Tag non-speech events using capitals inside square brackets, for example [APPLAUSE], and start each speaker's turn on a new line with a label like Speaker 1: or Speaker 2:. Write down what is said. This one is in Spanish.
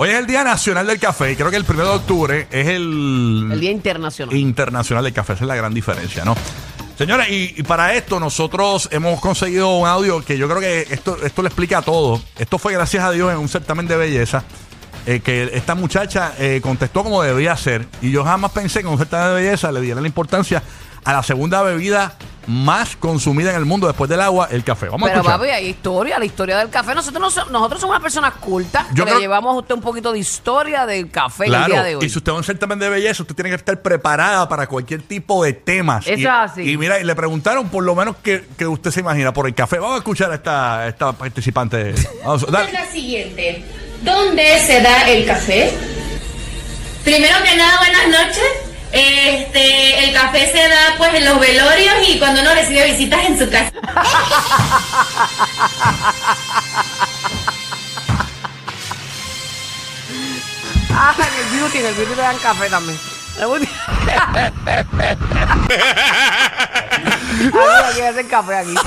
Speaker 1: Hoy es el Día Nacional del Café y creo que el 1 de octubre es el,
Speaker 2: El Día Internacional.
Speaker 1: Internacional del Café. Esa es la gran diferencia, ¿no? Señores, y, y para esto nosotros hemos conseguido un audio que yo creo que esto, esto le explica todo. Esto fue gracias a Dios en un certamen de belleza. eh, que esta muchacha eh, contestó como debía ser. Y yo jamás pensé que en un certamen de belleza le diera la importancia a la segunda bebida más consumida en el mundo después del agua, el café. Vamos
Speaker 2: Pero
Speaker 1: a escuchar.
Speaker 2: papi, hay historia, la historia del café. Nosotros, no so- nosotros somos unas personas cultas
Speaker 1: Yo
Speaker 2: que
Speaker 1: creo-
Speaker 2: le llevamos a usted un poquito de historia del café el
Speaker 1: Claro,
Speaker 2: día de hoy.
Speaker 1: y si usted va a un certamen de belleza, usted tiene que estar preparada para cualquier tipo de temas.
Speaker 2: Eso
Speaker 1: y,
Speaker 2: es así.
Speaker 1: Y mira, y le preguntaron por lo menos que, que usted se imagina por el café. Vamos a escuchar a esta, esta participante. [LAUGHS] Vamos,
Speaker 3: es
Speaker 1: dale.
Speaker 3: la siguiente. ¿Dónde se da el café? Primero que nada, buenas noches. Este, café se da pues en los velorios y cuando uno recibe visitas en su casa. [LAUGHS]
Speaker 2: Ah, en el beauty, en el beauty le dan café también. [LAUGHS] Aquí, hacen café aquí. [LAUGHS]